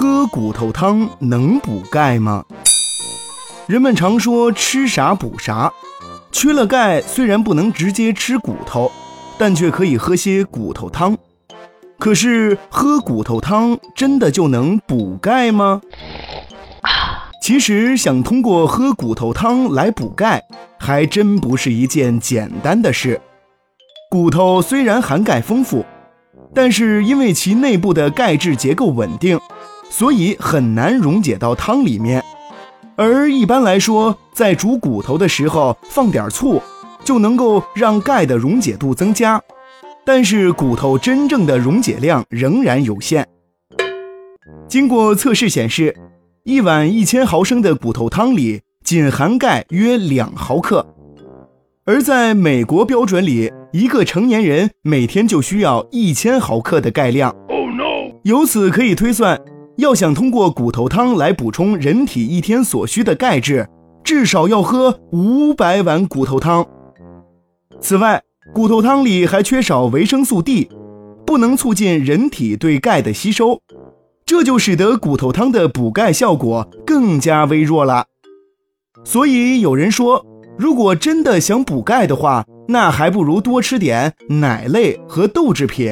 喝骨头汤能补钙吗？人们常说吃啥补啥，缺了钙虽然不能直接吃骨头，但却可以喝些骨头汤。可是喝骨头汤真的就能补钙吗？其实想通过喝骨头汤来补钙，还真不是一件简单的事。骨头虽然含钙丰富，但是因为其内部的钙质结构稳定，所以很难溶解到汤里面。而一般来说，在煮骨头的时候放点醋，就能够让钙的溶解度增加。但是骨头真正的溶解量仍然有限。经过测试显示，一碗一千毫升的骨头汤里仅含钙约两毫克，而在美国标准里，一个成年人每天就需要一千毫克的钙量。由此可以推算，要想通过骨头汤来补充人体一天所需的钙质，至少要喝五百碗骨头汤。此外，骨头汤里还缺少维生素 D，不能促进人体对钙的吸收，这就使得骨头汤的补钙效果更加微弱了。所以有人说，如果真的想补钙的话，那还不如多吃点奶类和豆制品。